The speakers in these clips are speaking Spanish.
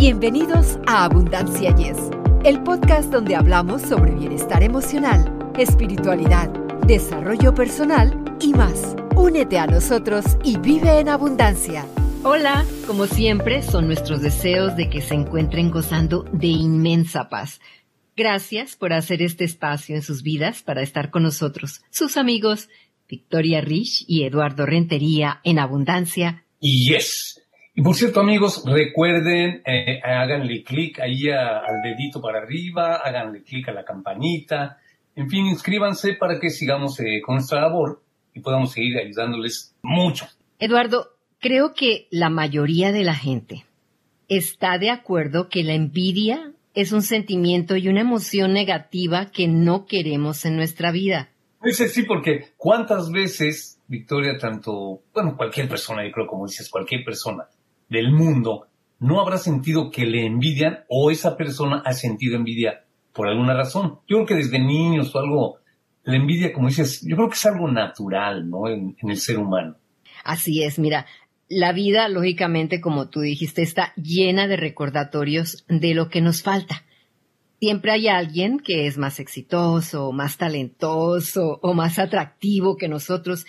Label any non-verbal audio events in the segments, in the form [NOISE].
Bienvenidos a Abundancia Yes, el podcast donde hablamos sobre bienestar emocional, espiritualidad, desarrollo personal y más. Únete a nosotros y vive en abundancia. Hola, como siempre, son nuestros deseos de que se encuentren gozando de inmensa paz. Gracias por hacer este espacio en sus vidas para estar con nosotros, sus amigos Victoria Rich y Eduardo Rentería en Abundancia. Y yes, y por cierto, amigos, recuerden, eh, háganle clic ahí al dedito para arriba, háganle clic a la campanita, en fin, inscríbanse para que sigamos eh, con nuestra labor y podamos seguir ayudándoles mucho. Eduardo, creo que la mayoría de la gente está de acuerdo que la envidia es un sentimiento y una emoción negativa que no queremos en nuestra vida. Dice sí, porque cuántas veces, Victoria, tanto, bueno, cualquier persona, yo creo como dices, cualquier persona, del mundo no habrá sentido que le envidian o esa persona ha sentido envidia por alguna razón. Yo creo que desde niños o algo, la envidia, como dices, yo creo que es algo natural, ¿no? En, el ser humano. Así es, mira, la vida, lógicamente, como tú dijiste, está llena de recordatorios de lo que nos falta. Siempre hay alguien que es más exitoso, más talentoso o más atractivo que nosotros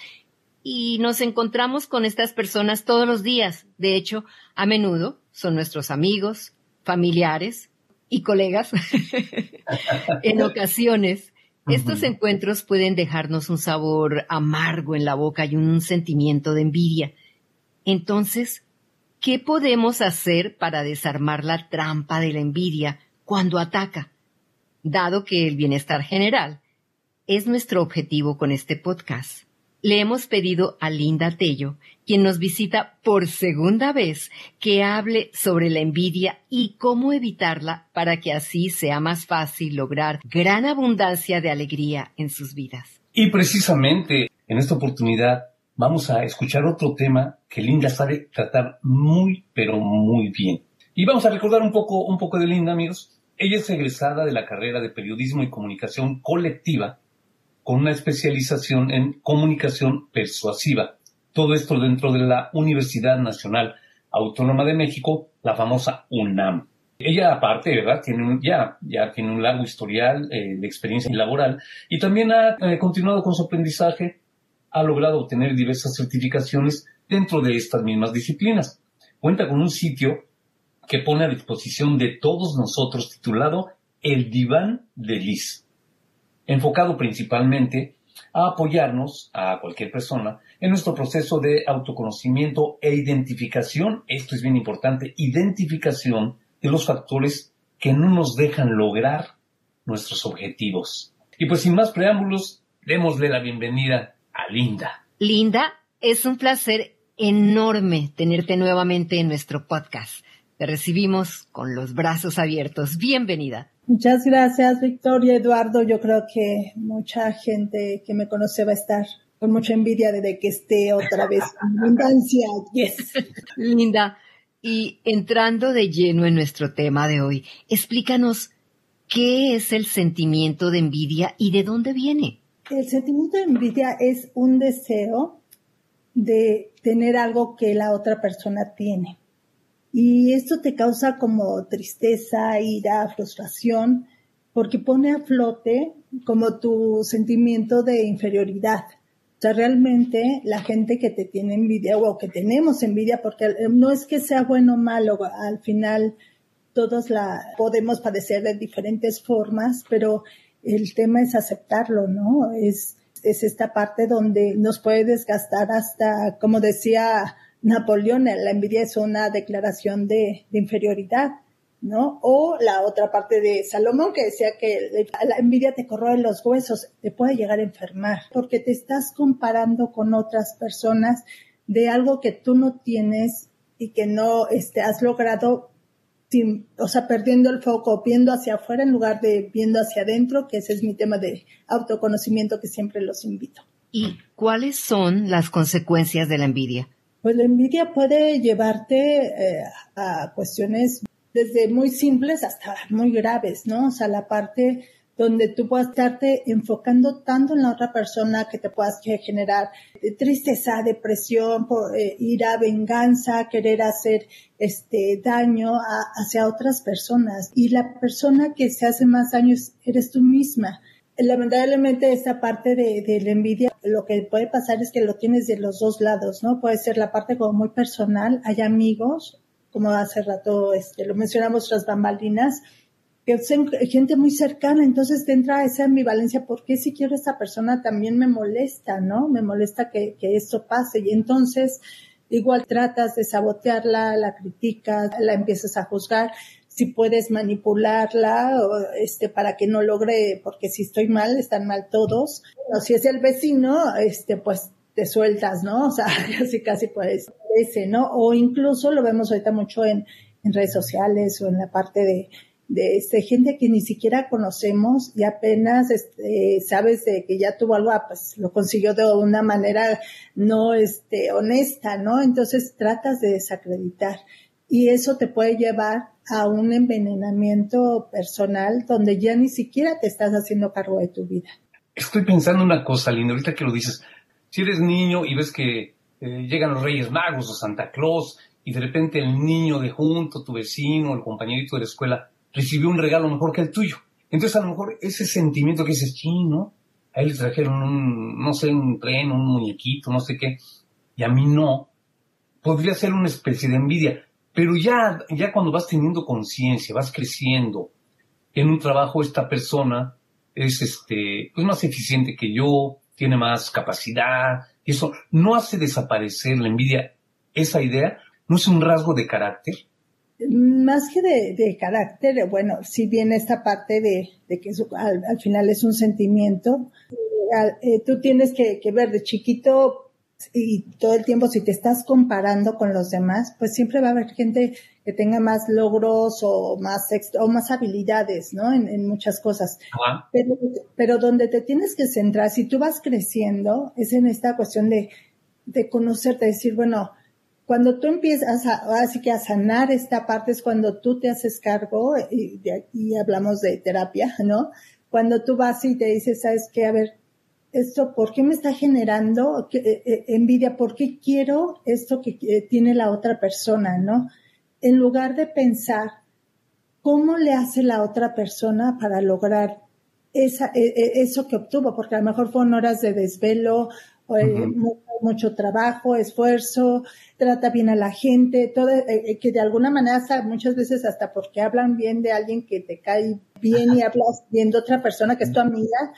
y nos encontramos con estas personas todos los días. De hecho, a menudo son nuestros amigos, familiares y colegas. [LAUGHS] en ocasiones, estos encuentros pueden dejarnos un sabor amargo en la boca y un sentimiento de envidia. Entonces, ¿qué podemos hacer para desarmar la trampa de la envidia cuando ataca? Dado que el bienestar general es nuestro objetivo con este podcast le hemos pedido a Linda Tello, quien nos visita por segunda vez, que hable sobre la envidia y cómo evitarla para que así sea más fácil lograr gran abundancia de alegría en sus vidas. Y precisamente en esta oportunidad vamos a escuchar otro tema que Linda sabe tratar muy, pero muy bien. Y vamos a recordar un poco, un poco de Linda, amigos. Ella es egresada de la carrera de Periodismo y Comunicación Colectiva con una especialización en comunicación persuasiva. Todo esto dentro de la Universidad Nacional Autónoma de México, la famosa UNAM. Ella aparte, ¿verdad? Tiene un, ya, ya tiene un largo historial eh, de experiencia laboral y también ha eh, continuado con su aprendizaje, ha logrado obtener diversas certificaciones dentro de estas mismas disciplinas. Cuenta con un sitio que pone a disposición de todos nosotros titulado El Diván de Liz enfocado principalmente a apoyarnos a cualquier persona en nuestro proceso de autoconocimiento e identificación, esto es bien importante, identificación de los factores que no nos dejan lograr nuestros objetivos. Y pues sin más preámbulos, démosle la bienvenida a Linda. Linda, es un placer enorme tenerte nuevamente en nuestro podcast. Te recibimos con los brazos abiertos. Bienvenida. Muchas gracias, Victoria, Eduardo. Yo creo que mucha gente que me conoce va a estar con mucha envidia de que esté otra vez en abundancia. [LAUGHS] Yes. Linda, y entrando de lleno en nuestro tema de hoy, explícanos qué es el sentimiento de envidia y de dónde viene. El sentimiento de envidia es un deseo de tener algo que la otra persona tiene. Y esto te causa como tristeza, ira, frustración, porque pone a flote como tu sentimiento de inferioridad. O sea, realmente la gente que te tiene envidia o que tenemos envidia, porque no es que sea bueno o malo, al final todos la podemos padecer de diferentes formas, pero el tema es aceptarlo, ¿no? Es, es esta parte donde nos puede desgastar hasta, como decía Napoleón, la envidia es una declaración de, inferioridad, ¿no? O la otra parte de Salomón que decía que la envidia te corroe los huesos, te puede llegar a enfermar, porque te estás comparando con otras personas de algo que tú no tienes y que no este, has logrado sin, o sea, perdiendo el foco, viendo hacia afuera en lugar de viendo hacia adentro, que ese es mi tema de autoconocimiento que siempre los invito. ¿Y cuáles son las consecuencias de la envidia? Pues la envidia puede llevarte eh, a cuestiones desde muy simples hasta muy graves, ¿no? O sea, la parte donde tú puedas estarte enfocando tanto en la otra persona que te puedas generar tristeza, depresión, por, eh, ira, venganza, querer hacer este daño hacia otras personas. Y la persona que se hace más daño eres tú misma. Lamentablemente esta parte de, la envidia, lo que puede pasar es que lo tienes de los dos lados, ¿no? Puede ser la parte como muy personal, hay amigos, como hace rato este, lo mencionamos tras bambalinas, que son gente muy cercana, entonces te entra esa ambivalencia, ¿por qué si quiero esta persona también me molesta, ¿no? Me molesta que, que esto pase y entonces igual tratas de sabotearla, la criticas, la empiezas a juzgar, si puedes manipularla o este para que no logre, porque si estoy mal, están mal todos, o si es el vecino, este pues te sueltas, ¿no? O sea, [LAUGHS] casi casi puedes ese, ¿no? O incluso lo vemos ahorita mucho en, en redes sociales o en la parte de de este, gente que ni siquiera conocemos y apenas este, sabes de que ya tuvo algo, ah, pues lo consiguió de una manera no este, honesta, ¿no? Entonces tratas de desacreditar y eso te puede llevar a un envenenamiento personal donde ya ni siquiera te estás haciendo cargo de tu vida. Estoy pensando una cosa, Linda, ahorita que lo dices. Si eres niño y ves que eh, llegan los Reyes Magos o Santa Claus y de repente el niño de junto, tu vecino, el compañerito de la escuela, recibió un regalo mejor que el tuyo. Entonces a lo mejor ese sentimiento que dices, sí, ¿no? A él le trajeron un, no sé, un tren, un muñequito, no sé qué, y a mí no, podría ser una especie de envidia. Pero ya, ya cuando vas teniendo conciencia, vas creciendo en un trabajo, esta persona es este, pues más eficiente que yo, tiene más capacidad, y eso no hace desaparecer la envidia. Esa idea no es un rasgo de carácter, más que de, carácter, bueno, si bien esta parte de, que al, final es un sentimiento, eh, tú tienes que, ver de chiquito y todo el tiempo si te estás comparando con los demás, pues siempre va a haber gente que tenga más logros o más o más habilidades, ¿no? En, muchas cosas. Pero, pero donde te tienes que centrar, si tú vas creciendo, es en esta cuestión de, de conocerte, decir, bueno, cuando tú empiezas a, así que a sanar esta parte es cuando tú te haces cargo, y de aquí hablamos de terapia, ¿no? Cuando tú vas y te dices, ¿sabes qué? A ver, esto, ¿por qué me está generando eh, eh, envidia? ¿Por qué quiero esto que tiene la otra persona, no? En lugar de pensar, ¿cómo le hace la otra persona para lograr esa, e, e, eso que obtuvo? Porque a lo mejor fueron horas de desvelo, eh, mucho, trabajo, esfuerzo, trata bien a la gente, todo, eh, que de alguna manera muchas veces hasta porque hablan bien de alguien que te cae bien y hablas bien de otra persona que es tu amiga,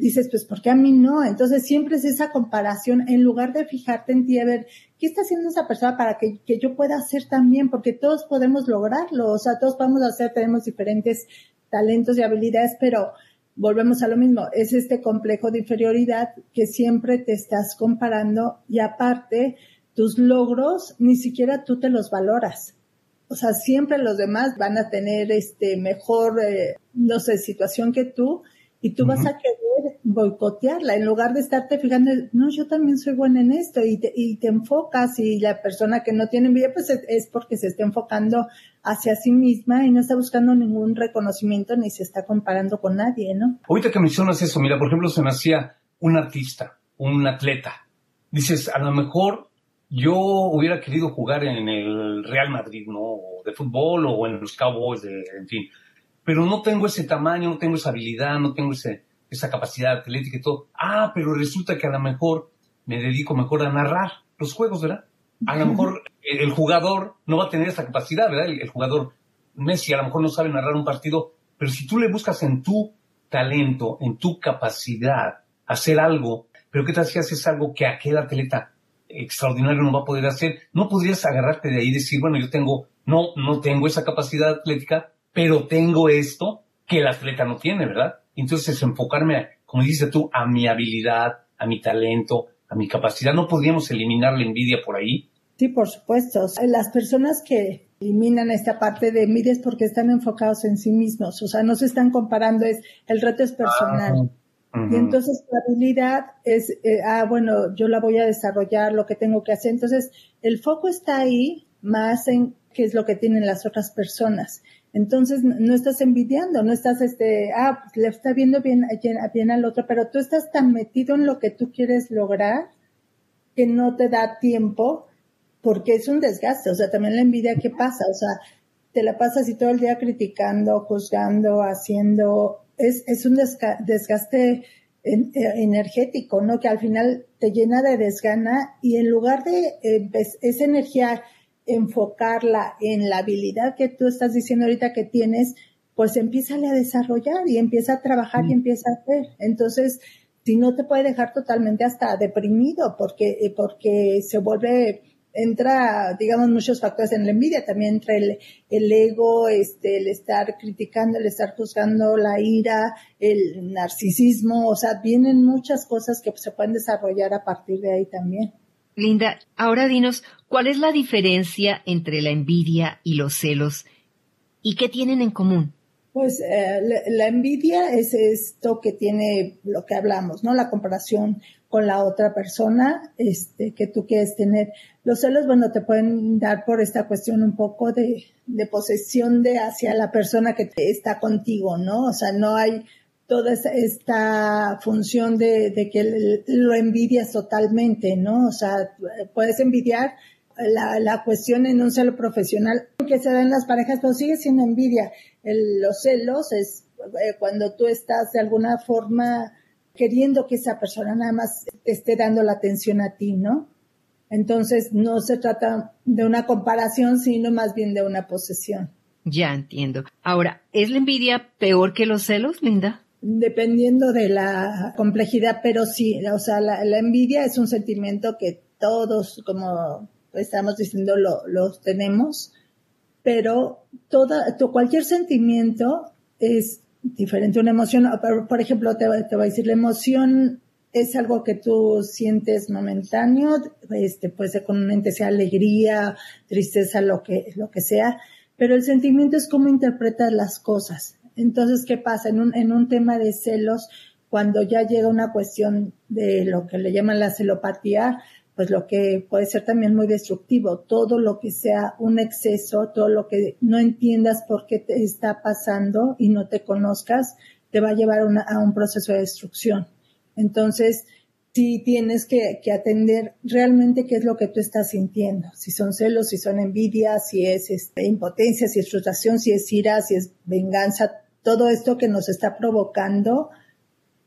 dices, pues, ¿por qué a mí no? Entonces siempre es esa comparación, en lugar de fijarte en ti, a ver, ¿qué está haciendo esa persona para que, que yo pueda hacer también? Porque todos podemos lograrlo, o sea, todos podemos hacer, tenemos diferentes talentos y habilidades, pero volvemos a lo mismo, es este complejo de inferioridad que siempre te estás comparando y aparte tus logros ni siquiera tú te los valoras. O sea, siempre los demás van a tener este mejor, eh, no sé, situación que tú y tú vas a querer boicotearla en lugar de estarte fijando, no, yo también soy buena en esto y te, y te enfocas y la persona que no tiene envidia pues es porque se está enfocando hacia sí misma y no está buscando ningún reconocimiento ni se está comparando con nadie, ¿no? Ahorita que mencionas eso, mira, por ejemplo, se me hacía un artista, un atleta. Dices, a lo mejor yo hubiera querido jugar en el Real Madrid, ¿no? De fútbol o en los Cowboys, de, en fin pero no tengo ese tamaño, no tengo esa habilidad, no tengo ese, esa capacidad atlética y todo. Ah, pero resulta que a lo mejor me dedico mejor a narrar los juegos, ¿verdad? A lo mejor el jugador no va a tener esa capacidad, ¿verdad? El, jugador Messi a lo mejor no sabe narrar un partido, pero si tú le buscas en tu talento, en tu capacidad, hacer algo, pero ¿qué tal si haces algo que aquel atleta extraordinario no va a poder hacer? No podrías agarrarte de ahí y decir, bueno, yo tengo, no, no tengo esa capacidad atlética, pero tengo esto que el atleta no tiene, ¿verdad? Entonces enfocarme, como dices tú, a mi habilidad, a mi talento, a mi capacidad. ¿No podríamos eliminar la envidia por ahí? Sí, por supuesto. Las personas que eliminan esta parte de envidia es porque están enfocados en sí mismos, o sea, no se están comparando, es el reto es personal. Ah, y entonces la habilidad es, eh, ah, bueno, yo la voy a desarrollar, lo que tengo que hacer. Entonces, el foco está ahí más en qué es lo que tienen las otras personas. Entonces no estás envidiando, no estás este, ah, pues, le está viendo bien, bien al otro, pero tú estás tan metido en lo que tú quieres lograr que no te da tiempo porque es un desgaste. O sea, también la envidia, ¿qué pasa? O sea, te la pasas y todo el día criticando, juzgando, haciendo, es, es un desgaste eh, energético, ¿no? Que al final te llena de desgana y en lugar de eh, esa energía enfocarla en la habilidad que tú estás diciendo ahorita que tienes, pues empieza a desarrollar y empieza a trabajar y mm. empieza a hacer. Entonces, si no te puede dejar totalmente hasta deprimido porque, eh, porque se vuelve, entra, digamos, muchos factores en la envidia, también entra el, el ego, este, el estar criticando, el estar juzgando, la ira, el narcisismo, o sea, vienen muchas cosas que se pueden desarrollar a partir de ahí también. Linda, ahora dinos, ¿cuál es la diferencia entre la envidia y los celos y qué tienen en común? Pues eh, la, envidia es esto que tiene lo que hablamos, ¿no? La comparación con la otra persona este, que tú quieres tener. Los celos, bueno, te pueden dar por esta cuestión un poco de, de posesión de hacia la persona que está contigo, ¿no? O sea, no hay toda esta función de, que lo envidias totalmente, ¿no? O sea, puedes envidiar la, la, cuestión en un celo profesional que se da en las parejas, pero sigue siendo envidia. los celos es eh, cuando tú estás de alguna forma queriendo que esa persona nada más te esté dando la atención a ti, ¿no? Entonces no se trata de una comparación, sino más bien de una posesión. Ya entiendo. Ahora, ¿es la envidia peor que los celos, Linda? Dependiendo de la complejidad, pero sí, o sea, la, envidia es un sentimiento que todos, como estamos diciendo, lo, tenemos, pero toda, cualquier sentimiento es diferente. Una emoción, por ejemplo, te, te voy a decir, la emoción es algo que tú sientes momentáneo, este, puede ser con una sea alegría, tristeza, lo que, lo que sea, pero el sentimiento es cómo interpretas las cosas. Entonces, ¿qué pasa? En un, en un tema de celos, cuando ya llega una cuestión de lo que le llaman la celopatía, pues lo que puede ser también muy destructivo, todo lo que sea un exceso, todo lo que no entiendas por qué te está pasando y no te conozcas, te va a llevar a un proceso de destrucción. Entonces, sí tienes que, que, atender realmente qué es lo que tú estás sintiendo. Si son celos, si son envidia, si es este, impotencia, si es frustración, si es ira, si es venganza, todo esto que nos está provocando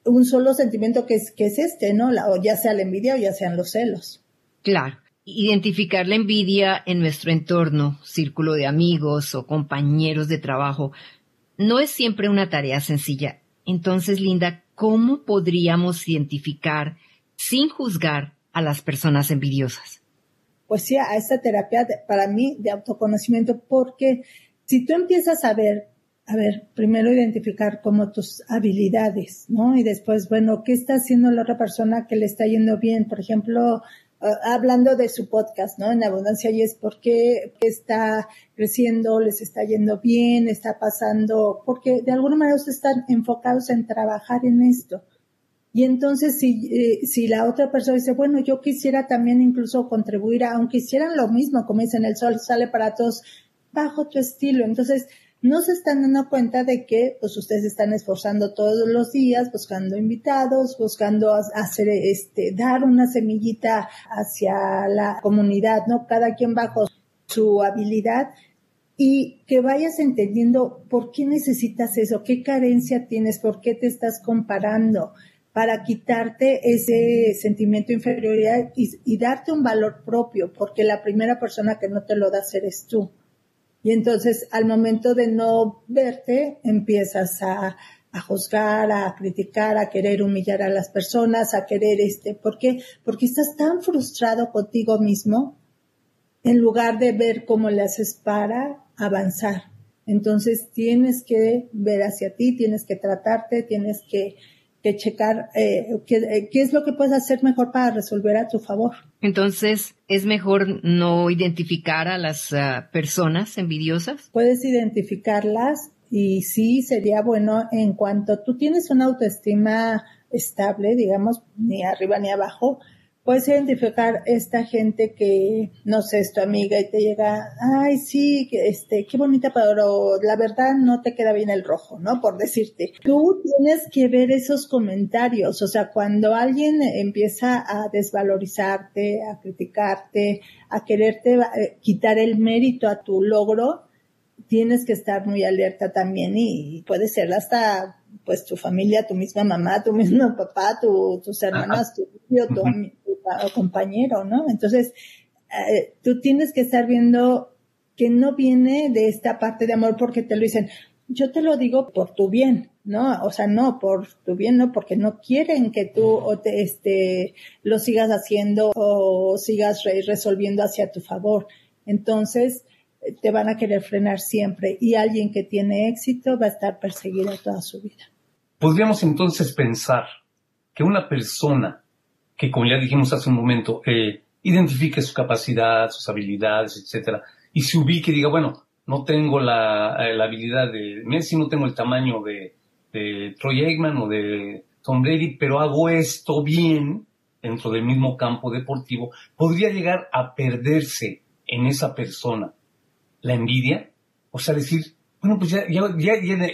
un solo sentimiento que es, que es este, ¿no? o ya sea la envidia o ya sean los celos. Claro. Identificar la envidia en nuestro entorno, círculo de amigos o compañeros de trabajo, no es siempre una tarea sencilla. Entonces, Linda, ¿cómo podríamos identificar sin juzgar a las personas envidiosas? Pues sí, a esta terapia para mí de autoconocimiento, porque si tú empiezas a ver a ver, primero identificar como tus habilidades, ¿no? Y después, bueno, ¿qué está haciendo la otra persona que le está yendo bien? Por ejemplo, ah, hablando de su podcast, ¿no? En abundancia y es porque está creciendo, les está yendo bien, está pasando, porque de alguna manera ustedes están enfocados en trabajar en esto. Y entonces si, eh, si la otra persona dice, bueno, yo quisiera también incluso contribuir, aunque hicieran lo mismo, como dicen, el sol sale para todos, bajo tu estilo. Entonces, no se están dando cuenta de que pues ustedes están esforzando todos los días buscando invitados, buscando hacer este dar una semillita hacia la comunidad, ¿no? Cada quien bajo su habilidad y que vayas entendiendo por qué necesitas eso, qué carencia tienes, por qué te estás comparando para quitarte ese sentimiento de inferioridad y, darte un valor propio, porque la primera persona que no te lo da eres tú. Y entonces al momento de no verte, empiezas a, juzgar, a criticar, a querer humillar a las personas, a querer este, ¿por qué? Porque estás tan frustrado contigo mismo en lugar de ver cómo le haces para avanzar. Entonces tienes que ver hacia ti, tienes que tratarte, tienes que que checar eh, qué, qué, es lo que puedes hacer mejor para resolver a tu favor. Entonces, ¿es mejor no identificar a las uh, personas envidiosas? Puedes identificarlas y sí sería bueno en cuanto tú tienes una autoestima estable, digamos, ni arriba ni abajo, puedes identificar esta gente que, no sé, es tu amiga y te llega, ay, sí, este, qué bonita, pero la verdad no te queda bien el rojo, ¿no? Por decirte. Tú tienes que ver esos comentarios, o sea, cuando alguien empieza a desvalorizarte, a criticarte, a quererte eh, quitar el mérito a tu logro, tienes que estar muy alerta también y puede ser hasta pues tu familia, tu misma mamá, tu mismo papá, tu, tus hermanas, tu tío, tu, compañero, ¿no? Entonces, eh, tú tienes que estar viendo que no viene de esta parte de amor porque te lo dicen, yo te lo digo por tu bien, ¿no? O sea, no por tu bien, no, porque no quieren que tú o te, este, lo sigas haciendo o sigas resolviendo hacia tu favor. Entonces, te van a querer frenar siempre y alguien que tiene éxito va a estar perseguido toda su vida. Podríamos entonces pensar que una persona que, como ya dijimos hace un momento, eh, identifique su capacidad, sus habilidades, etcétera, y se ubique y diga, bueno, no tengo la, eh, habilidad de Messi, no tengo el tamaño de, de Troy Aikman o de Tom Brady, pero hago esto bien dentro del mismo campo deportivo, podría llegar a perderse en esa persona la envidia, o sea, decir, bueno, pues ya, ya,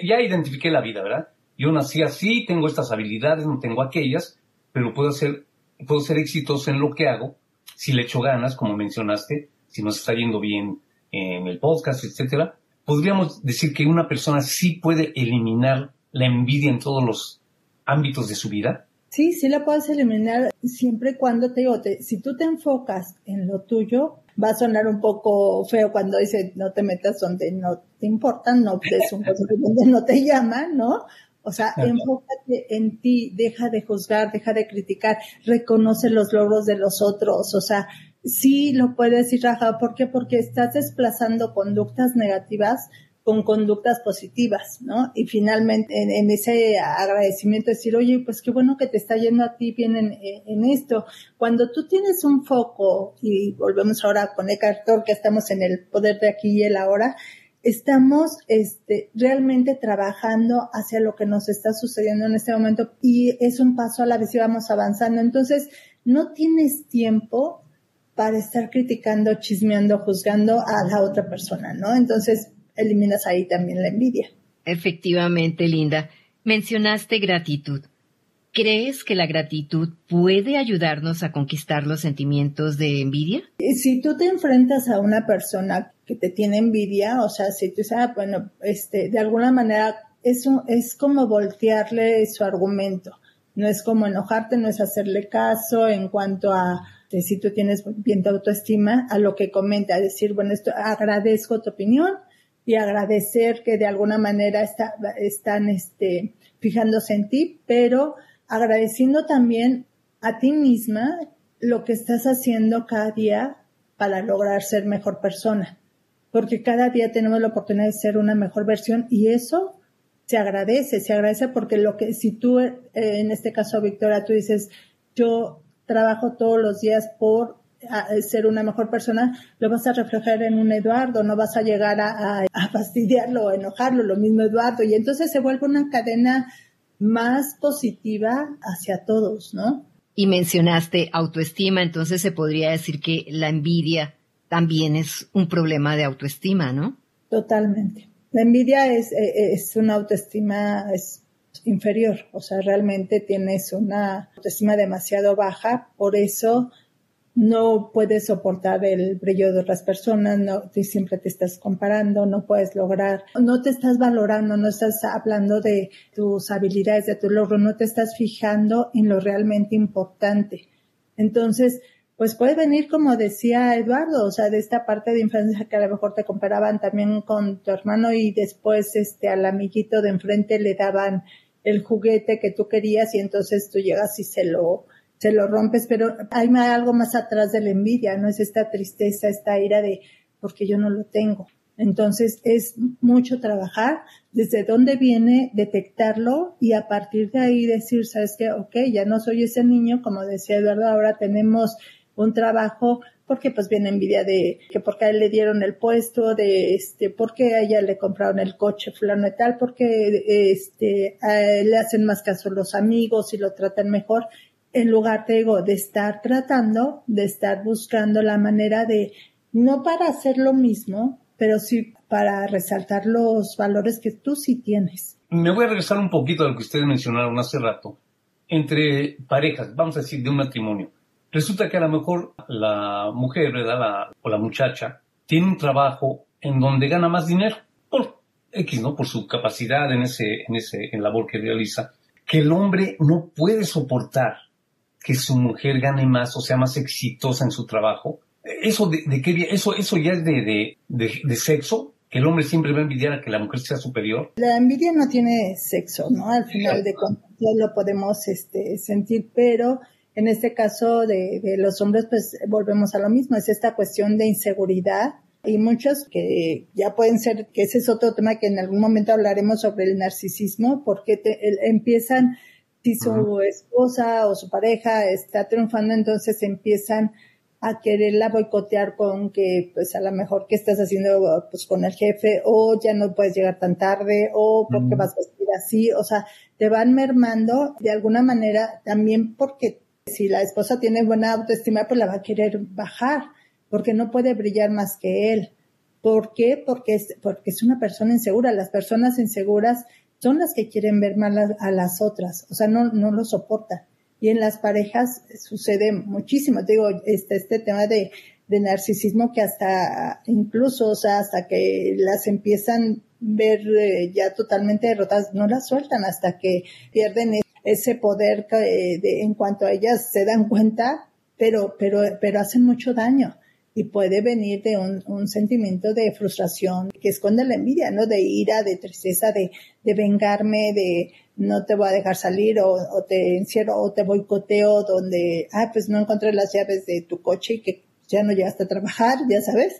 ya, identifiqué la vida, ¿verdad? Yo nací así, tengo estas habilidades, no tengo aquellas, pero puedo ser, puedo ser exitoso en lo que hago si le echo ganas, como mencionaste, si nos está yendo bien en el podcast, etcétera. Podríamos decir que una persona sí puede eliminar la envidia en todos los ámbitos de su vida. Sí, sí la puedes eliminar siempre y cuando te digo, si tú te enfocas en lo tuyo, va a sonar un poco feo cuando dice no te metas donde no te importan, no [LAUGHS] es un donde no te llaman, ¿no? O sea, enfócate en ti, deja de juzgar, deja de criticar, reconoce los logros de los otros, o sea, sí lo puedes ir Raja, ¿por qué? Porque estás desplazando conductas negativas con conductas positivas, ¿no? Y finalmente en, ese agradecimiento decir, oye, pues qué bueno que te está yendo a ti bien en, esto. Cuando tú tienes un foco, y volvemos ahora con Eckhart Tolle, que estamos en el poder de aquí y el ahora, estamos este, realmente trabajando hacia lo que nos está sucediendo en este momento y es un paso a la vez y vamos avanzando. Entonces, no tienes tiempo para estar criticando, chismeando, juzgando a la otra persona, ¿no? Entonces, eliminas ahí también la envidia. Efectivamente, Linda. Mencionaste gratitud. ¿Crees que la gratitud puede ayudarnos a conquistar los sentimientos de envidia? Si tú te enfrentas a una persona que te tiene envidia, o sea, si tú sabes, ah, bueno, este, de alguna manera eso es como voltearle su argumento. No es como enojarte, no es hacerle caso en cuanto a si tú tienes bien tu autoestima, a lo que comenta, decir, bueno, esto agradezco tu opinión, y agradecer que de alguna manera está, están este, fijándose en ti, pero agradeciendo también a ti misma lo que estás haciendo cada día para lograr ser mejor persona. Porque cada día tenemos la oportunidad de ser una mejor versión y eso se agradece, se agradece porque lo que, si tú, eh, en este caso, Victoria, tú dices, yo trabajo todos los días por ser una mejor persona, lo vas a reflejar en un Eduardo, no vas a llegar a, fastidiarlo o enojarlo, lo mismo Eduardo, y entonces se vuelve una cadena más positiva hacia todos, ¿no? Y mencionaste autoestima, entonces se podría decir que la envidia también es un problema de autoestima, ¿no? Totalmente. La envidia es, e, es una autoestima es inferior, o sea, realmente tienes una autoestima demasiado baja, por eso no puedes soportar el brillo de otras personas, no, siempre te estás comparando, no puedes lograr, no te estás valorando, no estás hablando de tus habilidades, de tu logro, no te estás fijando en lo realmente importante. Entonces, pues puede venir, como decía Eduardo, o sea, de esta parte de infancia que a lo mejor te comparaban también con tu hermano y después este al amiguito de enfrente le daban el juguete que tú querías y entonces tú llegas y se lo se lo rompes, pero hay algo más atrás de la envidia, no es esta tristeza, esta ira de porque yo no lo tengo. Entonces es mucho trabajar desde dónde viene, detectarlo y a partir de ahí decir, sabes que, ok, ya no soy ese niño, como decía Eduardo, ahora tenemos un trabajo porque pues viene envidia de que porque a él le dieron el puesto, de este, porque a ella le compraron el coche fulano y tal, porque este, le hacen más caso los amigos y lo tratan mejor en lugar, te digo, de estar tratando, de estar buscando la manera de, no para hacer lo mismo, pero sí para resaltar los valores que tú sí tienes. Me voy a regresar un poquito a lo que ustedes mencionaron hace rato. Entre parejas, vamos a decir, de un matrimonio. Resulta que a lo mejor la mujer, ¿verdad? o la muchacha, tiene un trabajo en donde gana más dinero. Por X, ¿no? Por su capacidad en ese, en ese, en labor que realiza. Que el hombre no puede soportar que su mujer gane más o sea más exitosa en su trabajo. Eso de, de qué eso, eso ya es de, de, de sexo que el hombre siempre va a envidiar a que la mujer sea superior? La envidia no tiene sexo, ¿no? Al final de cuentas lo podemos este, sentir, pero en este caso de, de, los hombres, pues volvemos a lo mismo, es esta cuestión de inseguridad y muchos que ya pueden ser, que ese es otro tema que en algún momento hablaremos sobre el narcisismo, porque te, el, empiezan, si su esposa o su pareja está triunfando, entonces empiezan a quererla boicotear con que pues a lo mejor que estás haciendo pues con el jefe o ya no puedes llegar tan tarde o porque vas a vestir así, o sea, te van mermando de alguna manera también porque si la esposa tiene buena autoestima pues la va a querer bajar porque no puede brillar más que él. ¿Por qué? Porque es, porque es una persona insegura. Las personas inseguras son las que quieren ver mal a, las otras, o sea, no, no lo soportan y en las parejas sucede muchísimo. Digo, este, este tema de, de narcisismo que hasta incluso, o sea, hasta que las empiezan ver eh, ya totalmente derrotadas, no las sueltan hasta que pierden ese poder eh, de, en cuanto a ellas se dan cuenta, pero, pero, pero hacen mucho daño y puede venir de un, un, sentimiento de frustración que esconde la envidia, ¿no? De ira, de tristeza, de, de vengarme, de no te voy a dejar salir o, o te encierro o te boicoteo donde, ah, pues no encontré las llaves de tu coche y que ya no llegaste a trabajar, ya sabes.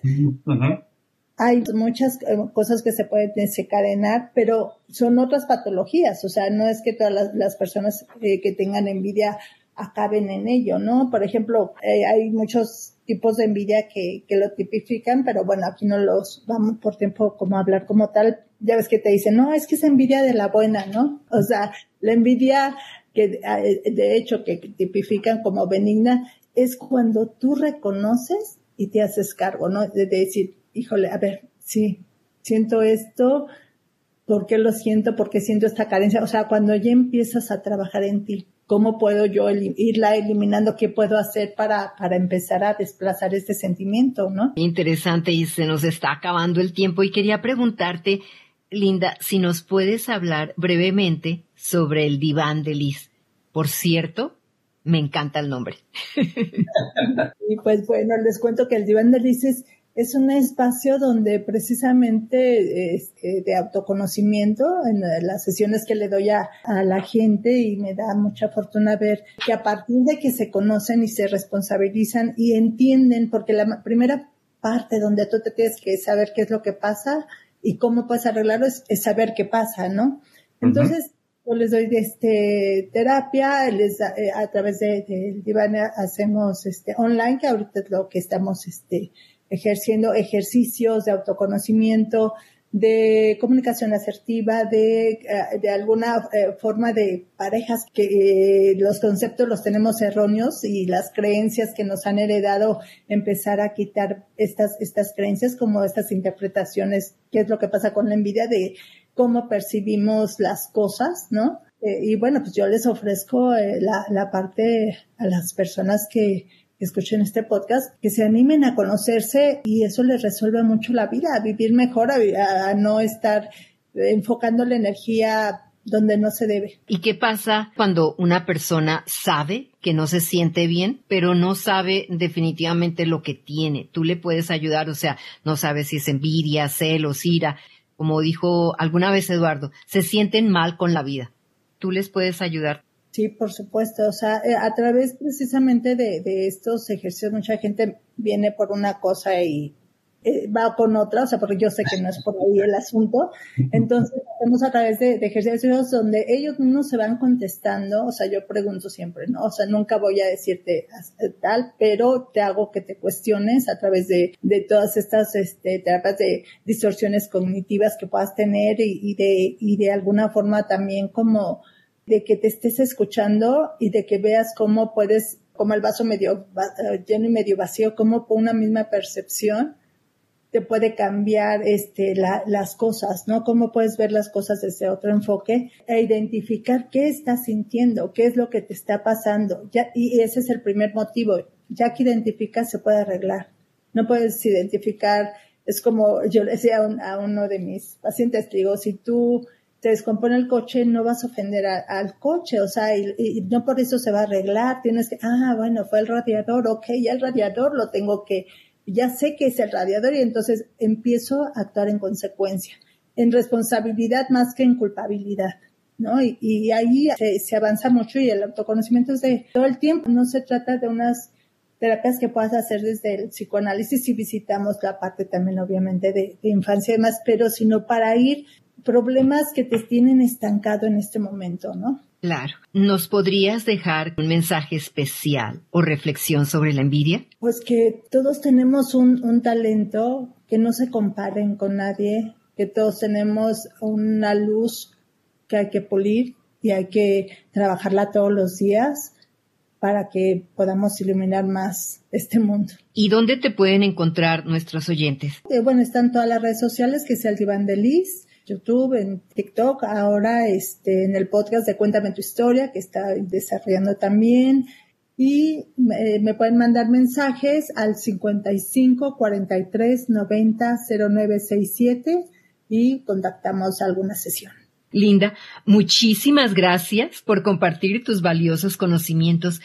Hay muchas eh, cosas que se pueden desencadenar, pero son otras patologías, o sea, no es que todas las, las personas eh, que tengan envidia acaben en ello, ¿no? Por ejemplo, eh, hay muchos tipos de envidia que, que lo tipifican, pero bueno, aquí no los vamos por tiempo como a hablar como tal. Ya ves que te dicen, no, es que es envidia de la buena, ¿no? O sea, la envidia que eh, de hecho que tipifican como benigna es cuando tú reconoces y te haces cargo, ¿no? De, decir, híjole, a ver, sí, siento esto, ¿por qué lo siento? ¿Por qué siento esta carencia? O sea, cuando ya empiezas a trabajar en ti, ¿Cómo puedo yo irla eliminando? ¿Qué puedo hacer para, para empezar a desplazar este sentimiento, no? Interesante y se nos está acabando el tiempo y quería preguntarte, Linda, si nos puedes hablar brevemente sobre el diván de Liz. Por cierto, me encanta el nombre. [LAUGHS] y pues bueno, les cuento que el diván de Liz es es un espacio donde precisamente este, de autoconocimiento, en las sesiones que le doy a, la gente y me da mucha fortuna ver que a partir de que se conocen y se responsabilizan y entienden, porque la primera parte donde tú te tienes que saber qué es lo que pasa y cómo puedes arreglarlo es, saber qué pasa, ¿no? Entonces, yo les doy este terapia, les eh, a través de, de, diván hacemos este online, que ahorita es lo que estamos este ejerciendo ejercicios de autoconocimiento, de comunicación asertiva, de, eh, de alguna eh, forma de parejas que eh, los conceptos los tenemos erróneos y las creencias que nos han heredado empezar a quitar estas, estas creencias como estas interpretaciones, qué es lo que pasa con la envidia de cómo percibimos las cosas, ¿no? y bueno, pues yo les ofrezco la, la parte a las personas que, escuchen este podcast, que se animen a conocerse y eso les resuelve mucho la vida, a vivir mejor, a, no estar enfocando la energía donde no se debe. ¿Y qué pasa cuando una persona sabe que no se siente bien, pero no sabe definitivamente lo que tiene? Tú le puedes ayudar, o sea, no sabe si es envidia, celos, ira. Como dijo alguna vez Eduardo, se sienten mal con la vida. Tú les puedes ayudar. Sí, por supuesto. O sea, eh, a través precisamente de, de, estos ejercicios, mucha gente viene por una cosa y eh, va con otra, o sea, porque yo sé que no es por ahí el asunto. Entonces, hacemos a través de, ejercicios donde ellos no se van contestando. O sea, yo pregunto siempre, ¿no? O sea, nunca voy a decirte tal, pero te hago que te cuestiones a través de, de todas estas este, terapias de distorsiones cognitivas que puedas tener y de, y de alguna forma también como de que te estés escuchando y de que veas cómo puedes, como el vaso medio eh, lleno y medio vacío, cómo por una misma percepción te puede cambiar este, las cosas, ¿no? Cómo puedes ver las cosas desde otro enfoque e identificar qué estás sintiendo, qué es lo que te está pasando. Ya, y ese es el primer motivo. Ya que identificas, se puede arreglar. No puedes identificar, es como yo le decía a, uno de mis pacientes, digo, si tú te descompone el coche, no vas a ofender al coche, o sea, y, y, no por eso se va a arreglar, tienes que, ah, bueno, fue el radiador, ok, ya el radiador lo tengo que ya sé que es el radiador y entonces empiezo a actuar en consecuencia, en responsabilidad más que en culpabilidad. ¿no? Y, ahí se, avanza mucho y el autoconocimiento es de todo el tiempo. No se trata de unas terapias que puedas hacer desde el psicoanálisis y visitamos la parte también obviamente de, de infancia y demás, pero sino para ir problemas que te tienen estancado en este momento, ¿no? Claro. ¿Nos podrías dejar un mensaje especial o reflexión sobre la envidia? Pues que todos tenemos un, talento, que no se comparen con nadie, que todos tenemos una luz que hay que pulir y hay que trabajarla todos los días para que podamos iluminar más este mundo. ¿Y dónde te pueden encontrar nuestros oyentes? Eh, bueno, están todas las redes sociales, que es el diván de Liz, YouTube, en TikTok, ahora este, en el podcast de Cuéntame tu historia, que está desarrollando también. Y me pueden mandar mensajes al 55 43 90 0967 y contactamos alguna sesión. Linda, muchísimas gracias por compartir tus valiosos conocimientos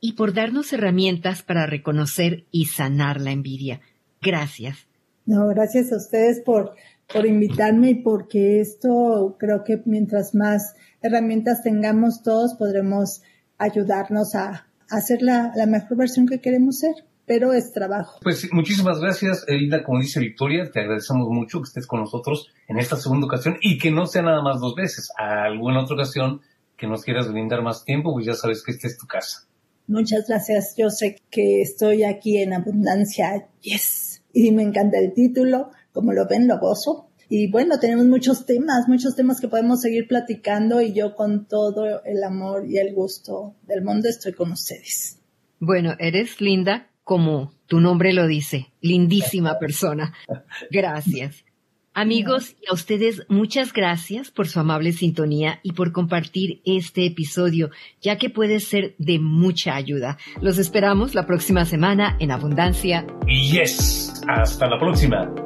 y por darnos herramientas para reconocer y sanar la envidia. Gracias. No, gracias a ustedes por por invitarme y porque esto creo que mientras más herramientas tengamos todos podremos ayudarnos a, hacer la, mejor versión que queremos ser pero es trabajo. Pues muchísimas gracias, Linda. Como dice Victoria, te agradecemos mucho que estés con nosotros en esta segunda ocasión y que no sea nada más dos veces. A alguna otra ocasión que nos quieras brindar más tiempo, pues ya sabes que esta es tu casa. Muchas gracias. Yo sé que estoy aquí en abundancia. Yes. Y me encanta el título como lo ven, lo gozo. Y bueno, tenemos muchos temas, muchos temas que podemos seguir platicando y yo con todo el amor y el gusto del mundo estoy con ustedes. Bueno, eres linda como tu nombre lo dice, lindísima [LAUGHS] persona. Gracias. Amigos, y a ustedes muchas gracias por su amable sintonía y por compartir este episodio, ya que puede ser de mucha ayuda. Los esperamos la próxima semana en Abundancia. Yes, hasta la próxima.